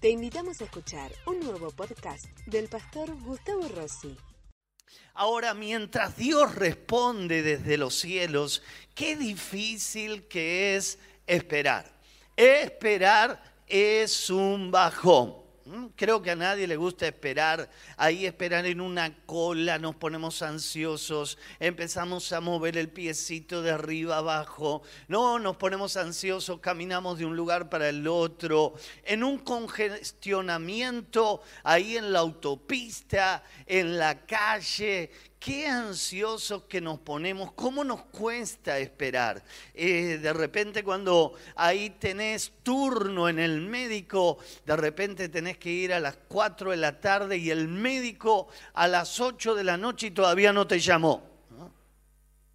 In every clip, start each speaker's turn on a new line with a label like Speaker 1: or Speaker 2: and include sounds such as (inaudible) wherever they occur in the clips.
Speaker 1: Te invitamos a escuchar un nuevo podcast del pastor Gustavo Rossi.
Speaker 2: Ahora, mientras Dios responde desde los cielos, qué difícil que es esperar. Esperar es un bajón. ¿Mm? Creo que a nadie le gusta esperar. Ahí esperar en una cola, nos ponemos ansiosos, empezamos a mover el piecito de arriba abajo. No, nos ponemos ansiosos, caminamos de un lugar para el otro. En un congestionamiento ahí en la autopista, en la calle, qué ansiosos que nos ponemos, cómo nos cuesta esperar. Eh, de repente cuando ahí tenés turno en el médico, de repente tenés que ir a las 4 de la tarde y el médico a las 8 de la noche y todavía no te llamó.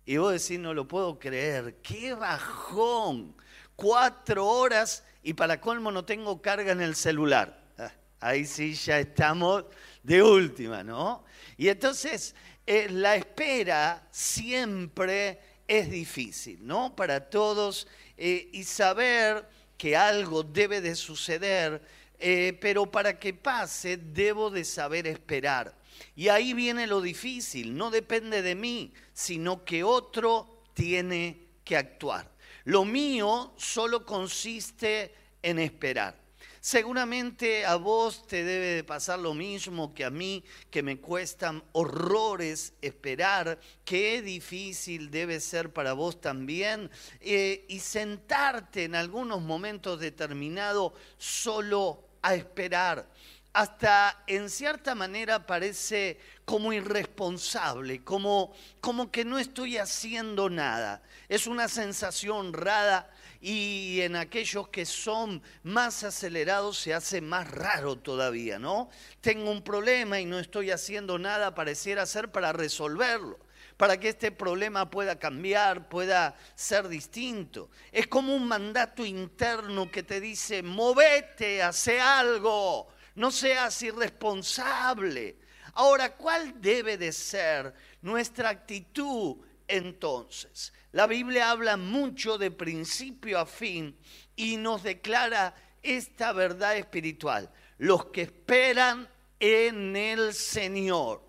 Speaker 2: Y vos decís, no lo puedo creer, qué bajón. Cuatro horas y para colmo no tengo carga en el celular. Ah, ahí sí ya estamos de última, ¿no? Y entonces eh, la espera siempre es difícil, ¿no? Para todos, eh, y saber que algo debe de suceder, eh, pero para que pase debo de saber esperar. Y ahí viene lo difícil, no depende de mí, sino que otro tiene que actuar. Lo mío solo consiste en esperar. Seguramente a vos te debe de pasar lo mismo que a mí, que me cuestan horrores esperar, qué difícil debe ser para vos también, eh, y sentarte en algunos momentos determinados solo a esperar. Hasta en cierta manera parece como irresponsable, como, como que no estoy haciendo nada. Es una sensación rara y en aquellos que son más acelerados se hace más raro todavía, ¿no? Tengo un problema y no estoy haciendo nada, pareciera ser para resolverlo para que este problema pueda cambiar, pueda ser distinto. Es como un mandato interno que te dice, movete, hace algo, no seas irresponsable. Ahora, ¿cuál debe de ser nuestra actitud entonces? La Biblia habla mucho de principio a fin y nos declara esta verdad espiritual. Los que esperan en el Señor.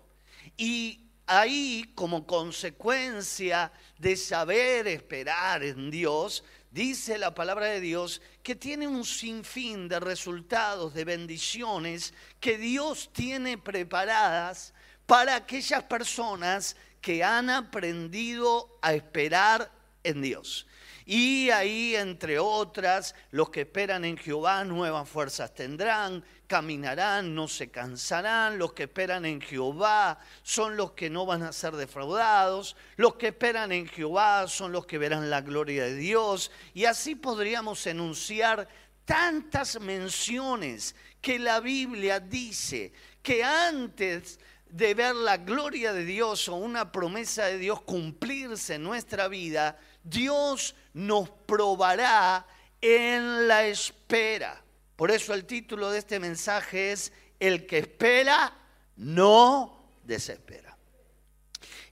Speaker 2: Y ahí, como consecuencia de saber esperar en Dios, dice la palabra de Dios que tiene un sinfín de resultados, de bendiciones que Dios tiene preparadas para aquellas personas que han aprendido a esperar en Dios. Y ahí, entre otras, los que esperan en Jehová nuevas fuerzas tendrán, caminarán, no se cansarán. Los que esperan en Jehová son los que no van a ser defraudados. Los que esperan en Jehová son los que verán la gloria de Dios. Y así podríamos enunciar tantas menciones que la Biblia dice que antes de ver la gloria de Dios o una promesa de Dios cumplirse en nuestra vida, Dios nos probará en la espera. Por eso el título de este mensaje es El que espera no desespera.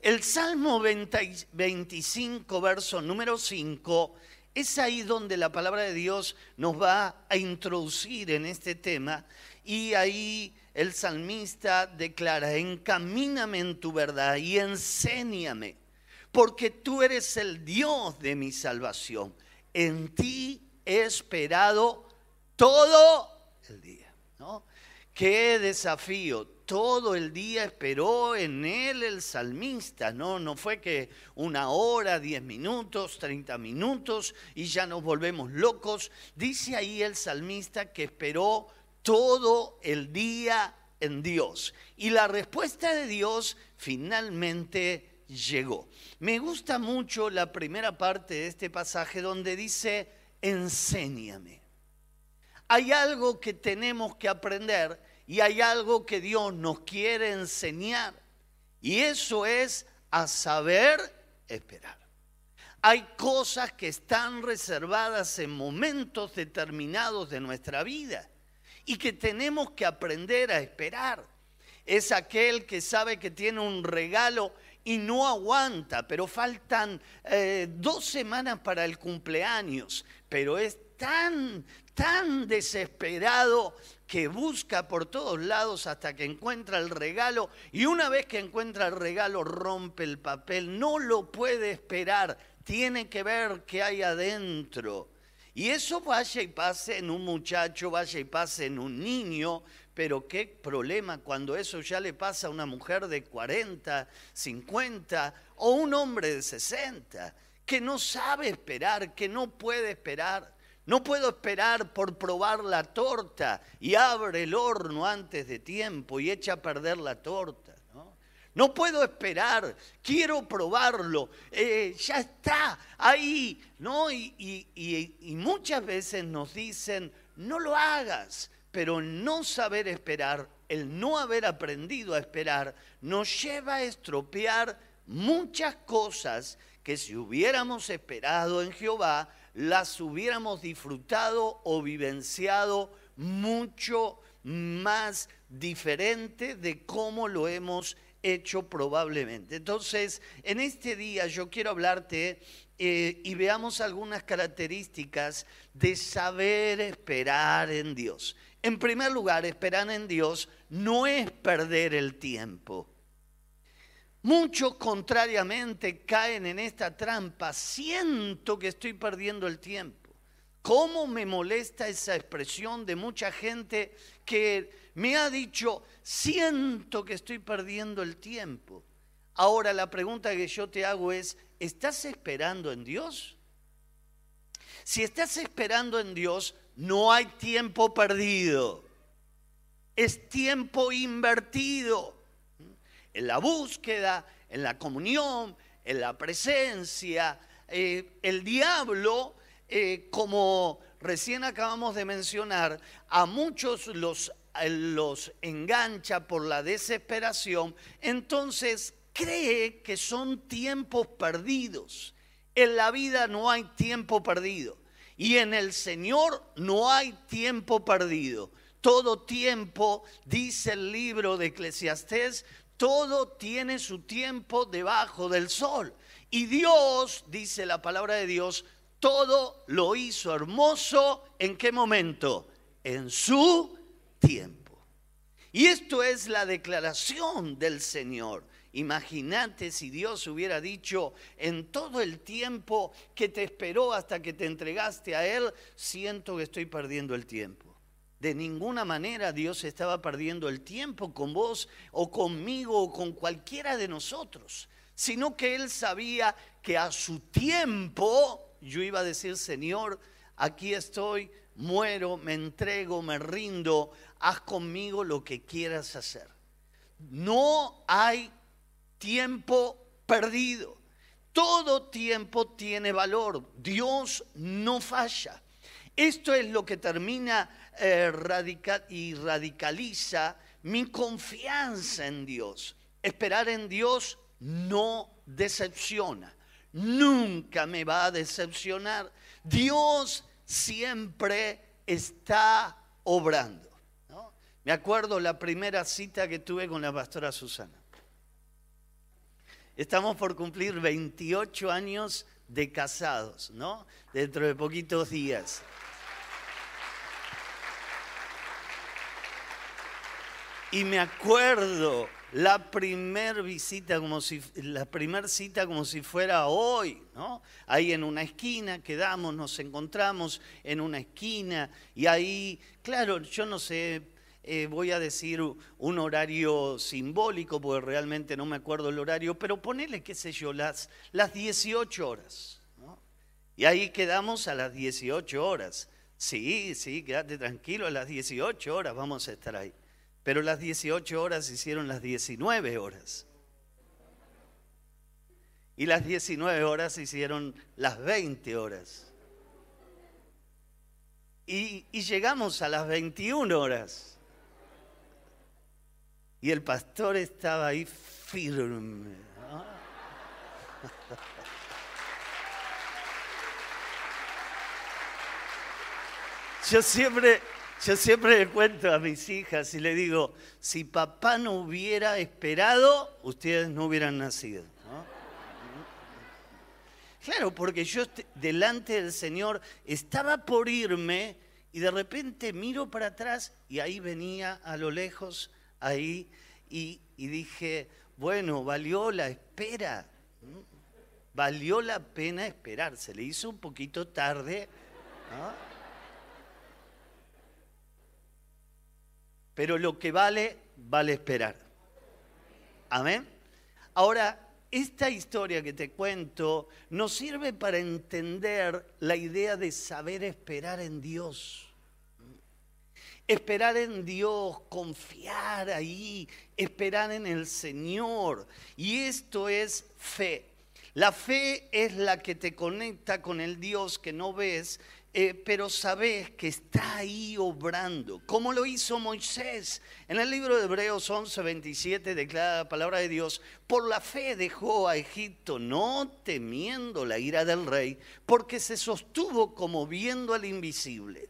Speaker 2: El Salmo 25, verso número 5, es ahí donde la palabra de Dios nos va a introducir en este tema y ahí el salmista declara, encamíname en tu verdad y enséñame, porque tú eres el Dios de mi salvación. En ti he esperado todo el día. ¿no? Qué desafío. Todo el día esperó en él el salmista, ¿no? No fue que una hora, diez minutos, treinta minutos y ya nos volvemos locos. Dice ahí el salmista que esperó todo el día en Dios. Y la respuesta de Dios finalmente llegó. Me gusta mucho la primera parte de este pasaje donde dice, enséñame. Hay algo que tenemos que aprender y hay algo que Dios nos quiere enseñar. Y eso es a saber esperar. Hay cosas que están reservadas en momentos determinados de nuestra vida y que tenemos que aprender a esperar. Es aquel que sabe que tiene un regalo y no aguanta, pero faltan eh, dos semanas para el cumpleaños, pero es tan, tan desesperado que busca por todos lados hasta que encuentra el regalo y una vez que encuentra el regalo rompe el papel, no lo puede esperar, tiene que ver qué hay adentro. Y eso vaya y pase en un muchacho, vaya y pase en un niño, pero qué problema cuando eso ya le pasa a una mujer de 40, 50 o un hombre de 60, que no sabe esperar, que no puede esperar. No puedo esperar por probar la torta y abre el horno antes de tiempo y echa a perder la torta. No, puedo esperar, quiero probarlo, eh, ya está ahí. ¿no? Y, y muchas veces nos dicen, no lo hagas, pero no saber esperar, el no haber aprendido a esperar, nos lleva a estropear muchas cosas que si hubiéramos esperado en Jehová, las hubiéramos disfrutado o vivenciado mucho más diferente de cómo lo hemos hecho probablemente. Entonces, en este día yo quiero hablarte eh, y veamos algunas características de saber esperar en Dios. En primer lugar, esperar en Dios no es perder el tiempo. Muchos contrariamente caen en esta trampa. Siento que estoy perdiendo el tiempo. ¿Cómo me molesta esa expresión de mucha gente que me ha dicho, siento que estoy perdiendo el tiempo? Ahora la pregunta que yo te hago es, ¿estás esperando en Dios? Si estás esperando en Dios, no hay tiempo perdido. Es tiempo invertido en la búsqueda, en la comunión, en la presencia. Eh, el diablo, eh, como recién acabamos de mencionar, a muchos los, los engancha por la desesperación, entonces cree que son tiempos perdidos. En la vida no hay tiempo perdido y en el Señor no hay tiempo perdido. Todo tiempo, dice el libro de Eclesiastés, todo tiene su tiempo debajo del sol. Y Dios, dice la palabra de Dios, todo lo hizo hermoso. ¿En qué momento? En su tiempo. Y esto es la declaración del Señor. Imagínate si Dios hubiera dicho en todo el tiempo que te esperó hasta que te entregaste a Él, siento que estoy perdiendo el tiempo. De ninguna manera Dios estaba perdiendo el tiempo con vos o conmigo o con cualquiera de nosotros, sino que Él sabía que a su tiempo yo iba a decir, Señor, aquí estoy, muero, me entrego, me rindo, haz conmigo lo que quieras hacer. No hay tiempo perdido. Todo tiempo tiene valor. Dios no falla. Esto es lo que termina eh, y radicaliza mi confianza en Dios. Esperar en Dios no decepciona. Nunca me va a decepcionar. Dios siempre está obrando. Me acuerdo la primera cita que tuve con la pastora Susana. Estamos por cumplir 28 años de casados, ¿no? Dentro de poquitos días. Y me acuerdo la primer visita como si la primer cita como si fuera hoy, ¿no? Ahí en una esquina quedamos, nos encontramos en una esquina y ahí, claro, yo no sé, eh, voy a decir un horario simbólico porque realmente no me acuerdo el horario, pero ponele qué sé yo, las las 18 horas, ¿no? Y ahí quedamos a las 18 horas. Sí, sí, quédate tranquilo, a las 18 horas vamos a estar ahí. Pero las 18 horas hicieron las 19 horas. Y las 19 horas hicieron las 20 horas. Y, llegamos a las 21 horas. Y el pastor estaba ahí firme. (laughs) Yo siempre, yo siempre le cuento a mis hijas y le digo, si papá no hubiera esperado, ustedes no hubieran nacido. Claro, porque yo delante del Señor estaba por irme Y de repente miro para atrás y ahí venía a lo lejos, ahí, y, dije, bueno, valió la espera, valió la pena esperar, se le hizo un poquito tarde. Pero lo que vale, vale esperar. Amén. Ahora, esta historia que te cuento nos sirve para entender la idea de saber esperar en Dios. Esperar en Dios, confiar ahí, esperar en el Señor. Y esto es fe. La fe es la que te conecta con el Dios que no ves eh, pero sabes que está ahí obrando, como lo hizo Moisés. En el libro de Hebreos 11, 27 declara la palabra de Dios, por la fe dejó a Egipto, no temiendo la ira del rey, porque se sostuvo como viendo al invisible.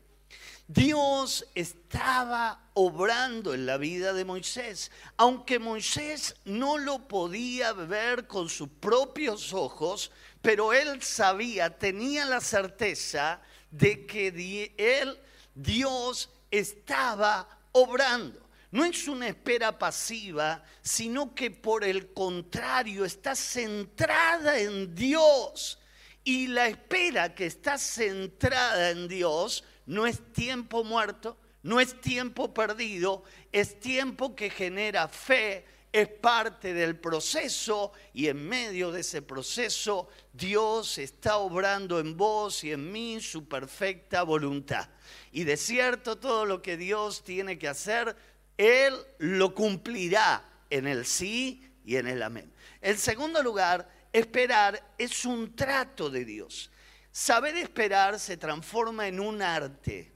Speaker 2: Dios estaba obrando en la vida de Moisés, aunque Moisés no lo podía ver con sus propios ojos, pero él sabía, tenía la certeza de que él, Dios, estaba obrando. No es una espera pasiva, sino que por el contrario está centrada en Dios. Y la espera que está centrada en Dios no es tiempo muerto, no es tiempo perdido, es tiempo que genera fe, es parte del proceso y en medio de ese proceso Dios está obrando en vos y en mí su perfecta voluntad. Y de cierto todo lo que Dios tiene que hacer, Él lo cumplirá en el sí y en el amén. En segundo lugar, esperar es un trato de Dios. Saber esperar se transforma en un arte.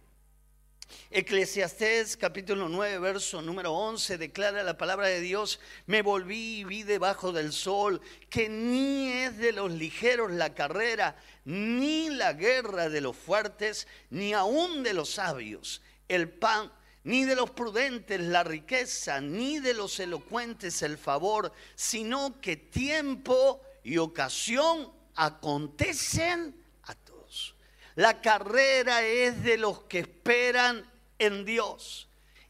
Speaker 2: Eclesiastés capítulo 9, verso número 11 declara la palabra de Dios, me volví y vi debajo del sol que ni es de los ligeros la carrera, ni la guerra de los fuertes, ni aún de los sabios el pan, ni de los prudentes la riqueza, ni de los elocuentes el favor, sino que tiempo y ocasión acontecen la carrera es de los que esperan en Dios.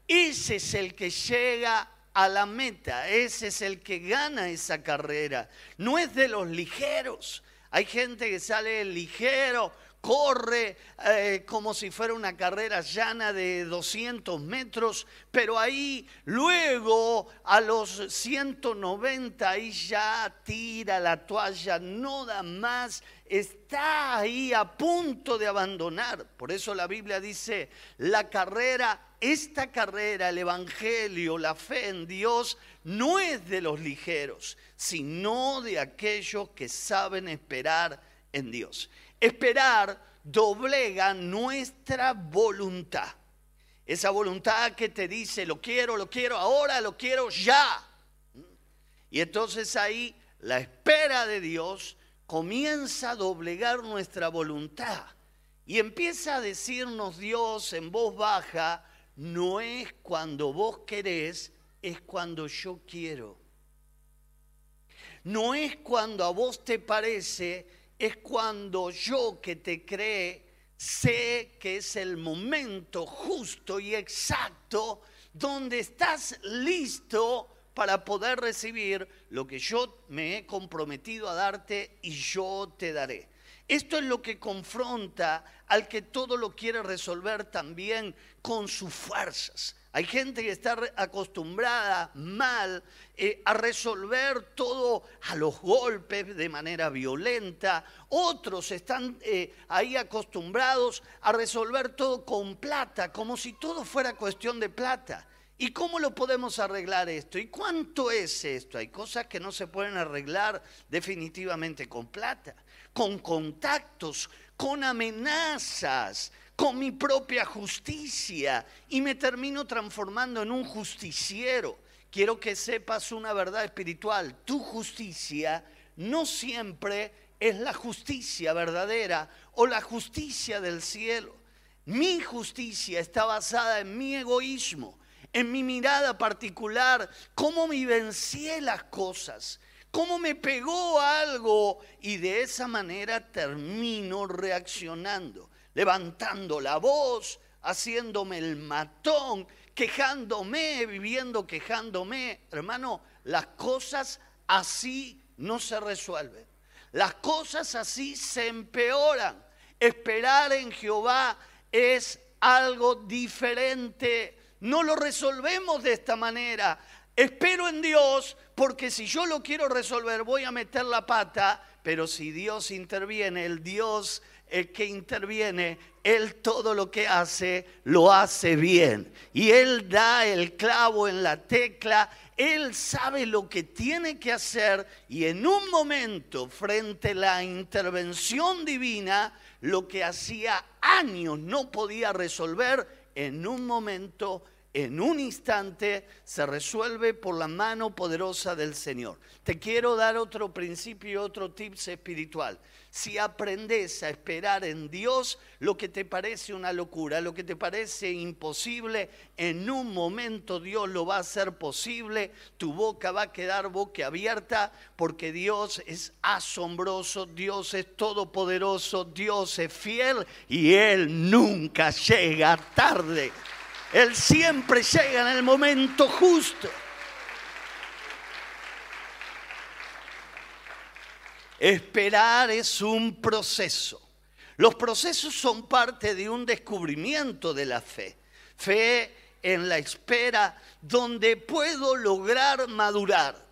Speaker 2: Ese es el que llega a la meta, ese es el que gana esa carrera. No es de los ligeros. Hay gente que sale ligero, corre eh, como si fuera una carrera llana de 200 metros, pero ahí luego a los 190 ahí ya tira la toalla, no da más está ahí a punto de abandonar. Por eso la Biblia dice, la carrera, esta carrera, el Evangelio, la fe en Dios, no es de los ligeros, sino de aquellos que saben esperar en Dios. Esperar doblega nuestra voluntad. Esa voluntad que te dice, lo quiero, lo quiero ahora, lo quiero ya. Y entonces ahí la espera de Dios comienza a doblegar nuestra voluntad y empieza a decirnos Dios en voz baja, no es cuando vos querés, es cuando yo quiero. No es cuando a vos te parece, es cuando yo que te cree sé que es el momento justo y exacto donde estás listo para poder recibir lo que yo me he comprometido a darte y yo te daré. Esto es lo que confronta al que todo lo quiere resolver también con sus fuerzas. Hay gente que está acostumbrada mal eh, a resolver todo a los golpes de manera violenta. Otros están eh, ahí acostumbrados a resolver todo con plata, como si todo fuera cuestión de plata. ¿Y cómo lo podemos arreglar esto? ¿Y cuánto es esto? Hay cosas que no se pueden arreglar definitivamente con plata, con contactos, con amenazas, con mi propia justicia. Y me termino transformando en un justiciero. Quiero que sepas una verdad espiritual. Tu justicia no siempre es la justicia verdadera o la justicia del cielo. Mi justicia está basada en mi egoísmo en mi mirada particular, cómo me vivencié las cosas, cómo me pegó algo y de esa manera termino reaccionando, levantando la voz, haciéndome el matón, quejándome, viviendo quejándome. Hermano, las cosas así no se resuelven. Las cosas así se empeoran. Esperar en Jehová es algo diferente. No lo resolvemos de esta manera. Espero en Dios porque si yo lo quiero resolver voy a meter la pata, pero si Dios interviene, el Dios el que interviene, Él todo lo que hace lo hace bien. Y Él da el clavo en la tecla, Él sabe lo que tiene que hacer y en un momento, frente a la intervención divina, lo que hacía años no podía resolver, en un momento en un instante se resuelve por la mano poderosa del Señor. Te quiero dar otro principio, otro tips espiritual. Si aprendes a esperar en Dios, lo que te parece una locura, lo que te parece imposible, en un momento Dios lo va a hacer posible, tu boca va a quedar boca abierta porque Dios es asombroso, Dios es todopoderoso, Dios es fiel y Él nunca llega tarde. Él siempre llega en el momento justo. Esperar es un proceso. Los procesos son parte de un descubrimiento de la fe. Fe en la espera donde puedo lograr madurar.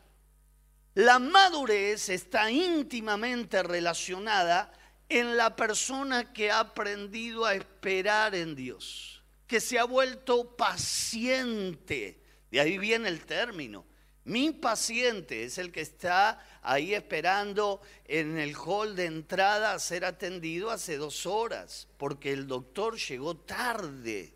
Speaker 2: La madurez está íntimamente relacionada en la persona que ha aprendido a esperar en Dios que se ha vuelto paciente. De ahí viene el término. Mi paciente es el que está ahí esperando en el hall de entrada a ser atendido hace dos horas, porque el doctor llegó tarde.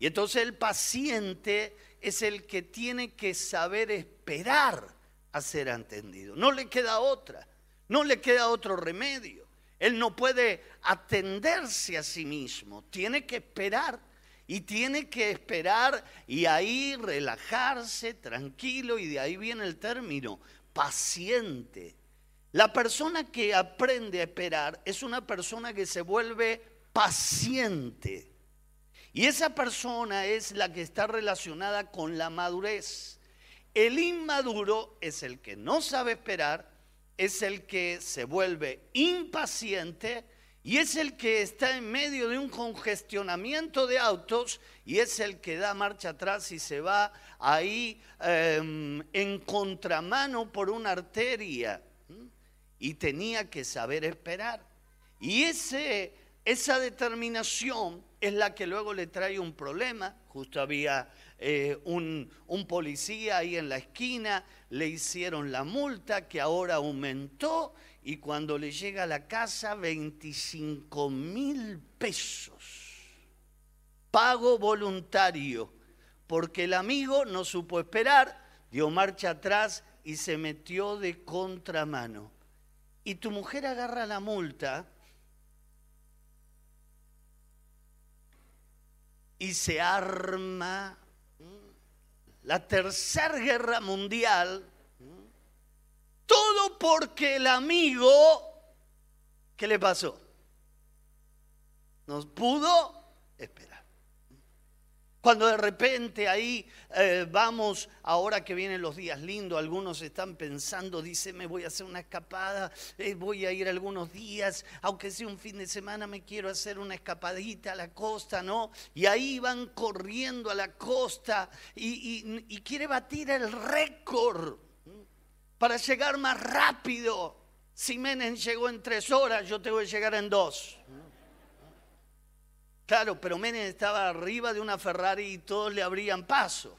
Speaker 2: Y entonces el paciente es el que tiene que saber esperar a ser atendido. No le queda otra, no le queda otro remedio. Él no puede atenderse a sí mismo, tiene que esperar y tiene que esperar y ahí relajarse tranquilo y de ahí viene el término, paciente. La persona que aprende a esperar es una persona que se vuelve paciente. Y esa persona es la que está relacionada con la madurez. El inmaduro es el que no sabe esperar es el que se vuelve impaciente y es el que está en medio de un congestionamiento de autos y es el que da marcha atrás y se va ahí em, en contramano por una arteria. Y tenía que saber esperar. Y ese, esa determinación es la que luego le trae un problema. Justo había eh, un, un policía ahí en la esquina, le hicieron la multa que ahora aumentó y cuando le llega a la casa 25 mil pesos. Pago voluntario, porque el amigo no supo esperar, dio marcha atrás y se metió de contramano. Y tu mujer agarra la multa y se arma la tercera guerra mundial, todo porque el amigo, ¿qué le pasó? Nos pudo esperar. Cuando de repente ahí eh, vamos, ahora que vienen los días lindos, algunos están pensando, dice, me voy a hacer una escapada, eh, voy a ir algunos días, aunque sea un fin de semana, me quiero hacer una escapadita a la costa, ¿no? Y ahí van corriendo a la costa y, quiere batir el récord para llegar más rápido. Si Menem llegó en tres horas, yo tengo que llegar en dos. Claro, pero Menem estaba arriba de una Ferrari y todos le abrían paso.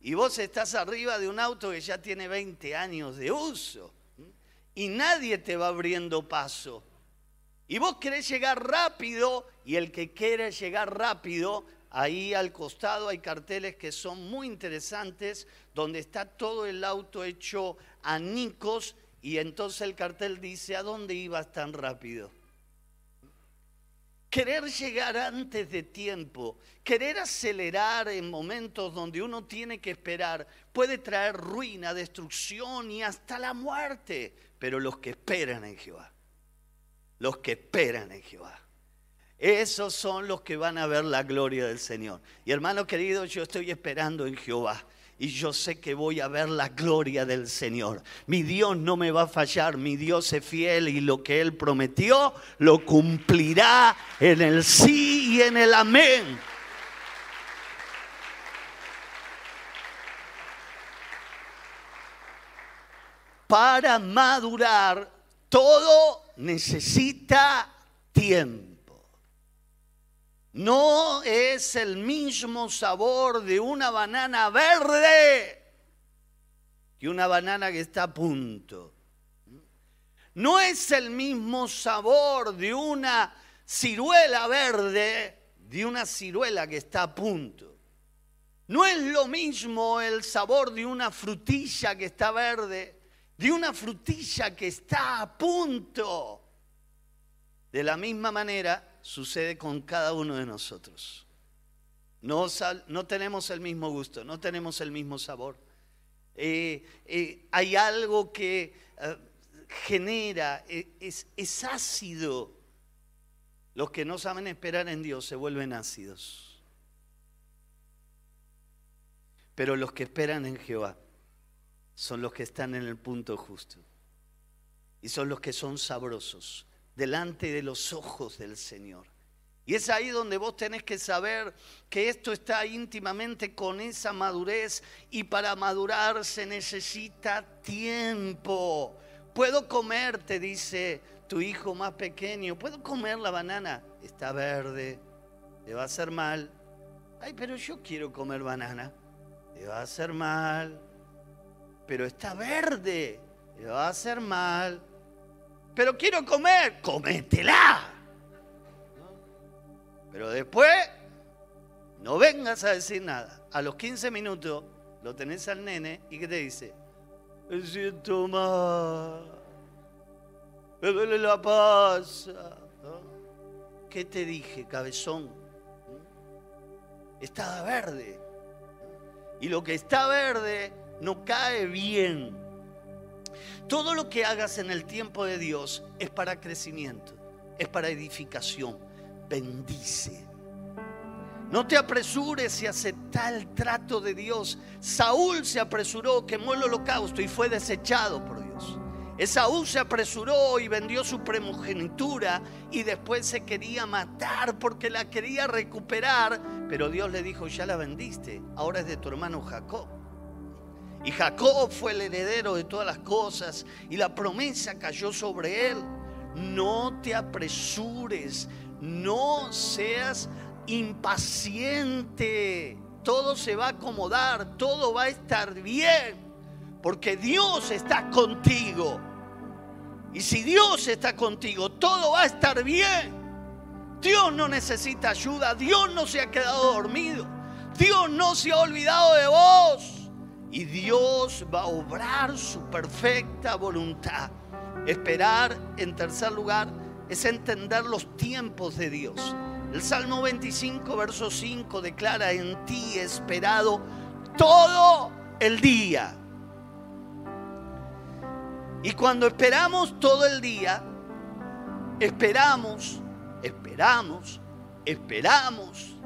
Speaker 2: Y vos estás arriba de un auto que ya tiene 20 años de uso. Y nadie te va abriendo paso. Y vos querés llegar rápido y el que quiere llegar rápido, ahí al costado hay carteles que son muy interesantes, donde está todo el auto hecho anicos y entonces el cartel dice, ¿a dónde ibas tan rápido? Querer llegar antes de tiempo, querer acelerar en momentos donde uno tiene que esperar, puede traer ruina, destrucción y hasta la muerte. Pero los que esperan en Jehová, los que esperan en Jehová, Esos son los que van a ver la gloria del Señor. Y hermano querido, yo estoy esperando en Jehová. Y yo sé que voy a ver la gloria del Señor. Mi Dios no me va a fallar, mi Dios es fiel y lo que Él prometió lo cumplirá en el sí y en el amén. Para madurar, todo necesita tiempo. No es el mismo sabor de una banana verde que una banana que está a punto. No es el mismo sabor de una ciruela verde de una ciruela que está a punto. No es lo mismo el sabor de una frutilla que está verde, de una frutilla que está a punto. De la misma manera, sucede con cada uno de nosotros. No, no tenemos el mismo gusto, no tenemos el mismo sabor. Eh, eh, hay algo que eh, genera, es, es ácido. Los que no saben esperar en Dios se vuelven ácidos. Pero los que esperan en Jehová son los que están en el punto justo. Y son los que son sabrosos delante de los ojos del Señor. Y es ahí donde vos tenés que saber que esto está íntimamente con esa madurez y para madurar se necesita tiempo. Puedo comer, te dice tu hijo más pequeño, puedo comer la banana, está verde, te va a hacer mal. Ay, pero yo quiero comer banana, te va a hacer mal. Pero está verde, te va a hacer mal pero quiero comer, cométela. Pero después, no vengas a decir nada. A los 15 minutos lo tenés al nene y ¿qué te dice? Me siento mal. Me duele la pasa. ¿Qué te dije, cabezón? Estaba verde. Y lo que está verde no cae bien. Todo lo que hagas en el tiempo de Dios es para crecimiento, es para edificación. Bendice. No te apresures y acepta el trato de Dios. Saúl se apresuró, quemó el holocausto y fue desechado por Dios. Esaú se apresuró y vendió su primogenitura y después se quería matar porque la quería recuperar, pero Dios le dijo, ya la vendiste, ahora es de tu hermano Jacob. Y Jacob fue el heredero de todas las cosas y la promesa cayó sobre él. No te apresures, no seas impaciente. Todo se va a acomodar, todo va a estar bien, porque Dios está contigo. Y si Dios está contigo, todo va a estar bien. Dios no necesita ayuda, Dios no se ha quedado dormido, Dios no se ha olvidado de vos y Dios va a obrar su perfecta voluntad. Esperar, en tercer lugar, es entender los tiempos de Dios. El Salmo 25, verso 5 declara, en ti esperado todo el día. Y cuando esperamos todo el día, esperamos, esperamos, esperamos.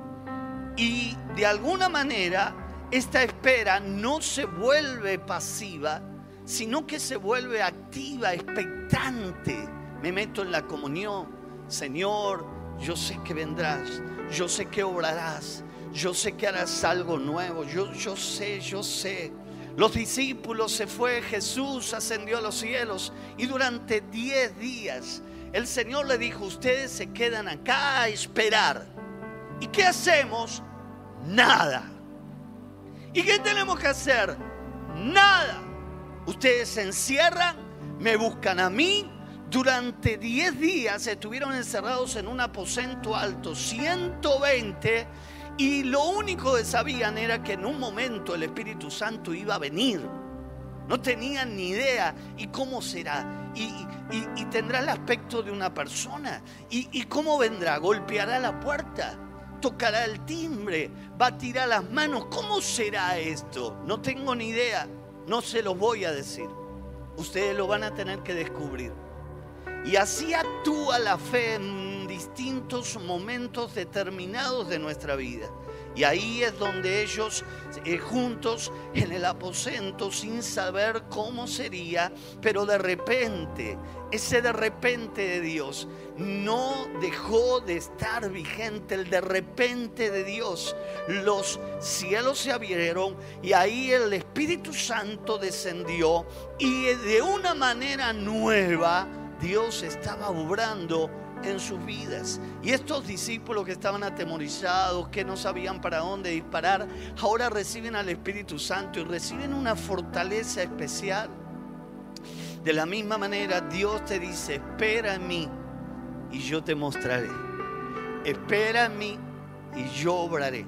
Speaker 2: Y de alguna manera esta espera no se vuelve pasiva, sino que se vuelve activa, expectante. Me meto en la comunión. Señor, yo sé que vendrás, yo sé que obrarás, yo sé que harás algo nuevo, yo, yo sé, yo sé. Los discípulos se fue, Jesús ascendió a los cielos y durante diez días el Señor le dijo, ustedes se quedan acá a esperar. ¿Y qué hacemos? Nada. ¿Y qué tenemos que hacer? Nada. Ustedes se encierran, me buscan a mí. Durante 10 días estuvieron encerrados en un aposento alto, 120, y lo único que sabían era que en un momento el Espíritu Santo iba a venir. No tenían ni idea. ¿Y cómo será? ¿Y, tendrá el aspecto de una persona? ¿Y, ¿Y cómo vendrá? ¿Golpeará la puerta? Tocará el timbre, va a tirar las manos. ¿Cómo será esto? No tengo ni idea, no se lo voy a decir. Ustedes lo van a tener que descubrir. Y así actúa la fe en distintos momentos determinados de nuestra vida. Y ahí es donde ellos eh, juntos en el aposento, sin saber cómo sería, pero de repente, ese de repente de Dios no dejó de estar vigente, el de repente de Dios. Los cielos se abrieron y ahí el Espíritu Santo descendió y de una manera nueva Dios estaba obrando en sus vidas. Y estos discípulos que estaban atemorizados, que no sabían para dónde disparar, ahora reciben al Espíritu Santo y reciben una fortaleza especial. De la misma manera, Dios te dice, espera en mí y yo te mostraré. Espera en mí y yo obraré.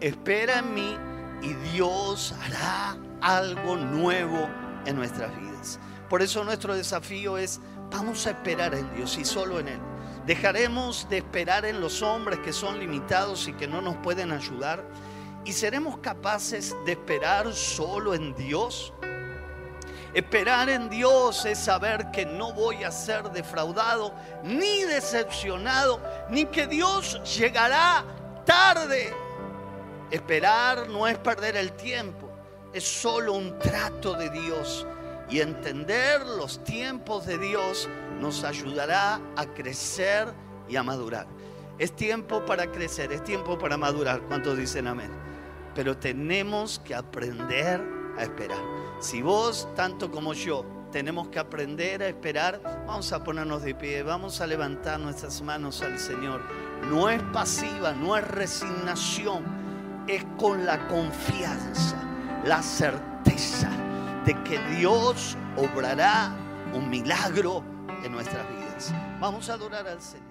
Speaker 2: Espera en mí y Dios hará algo nuevo en nuestras vidas. Por eso nuestro desafío es, vamos a esperar en Dios y solo en Él. Dejaremos de esperar en los hombres que son limitados y que no nos pueden ayudar. ¿Y seremos capaces de esperar solo en Dios? Esperar en Dios es saber que no voy a ser defraudado, ni decepcionado, ni que Dios llegará tarde. Esperar no es perder el tiempo, es solo un trato de Dios. Y entender los tiempos de Dios nos ayudará a crecer y a madurar. Es tiempo para crecer, es tiempo para madurar. ¿Cuántos dicen amén? Pero tenemos que aprender a esperar. Si vos, tanto como yo, tenemos que aprender a esperar, vamos a ponernos de pie, vamos a levantar nuestras manos al Señor. No es pasiva, no es resignación, es con la confianza, la certeza de que Dios obrará un milagro en nuestras vidas. Vamos a adorar al Señor.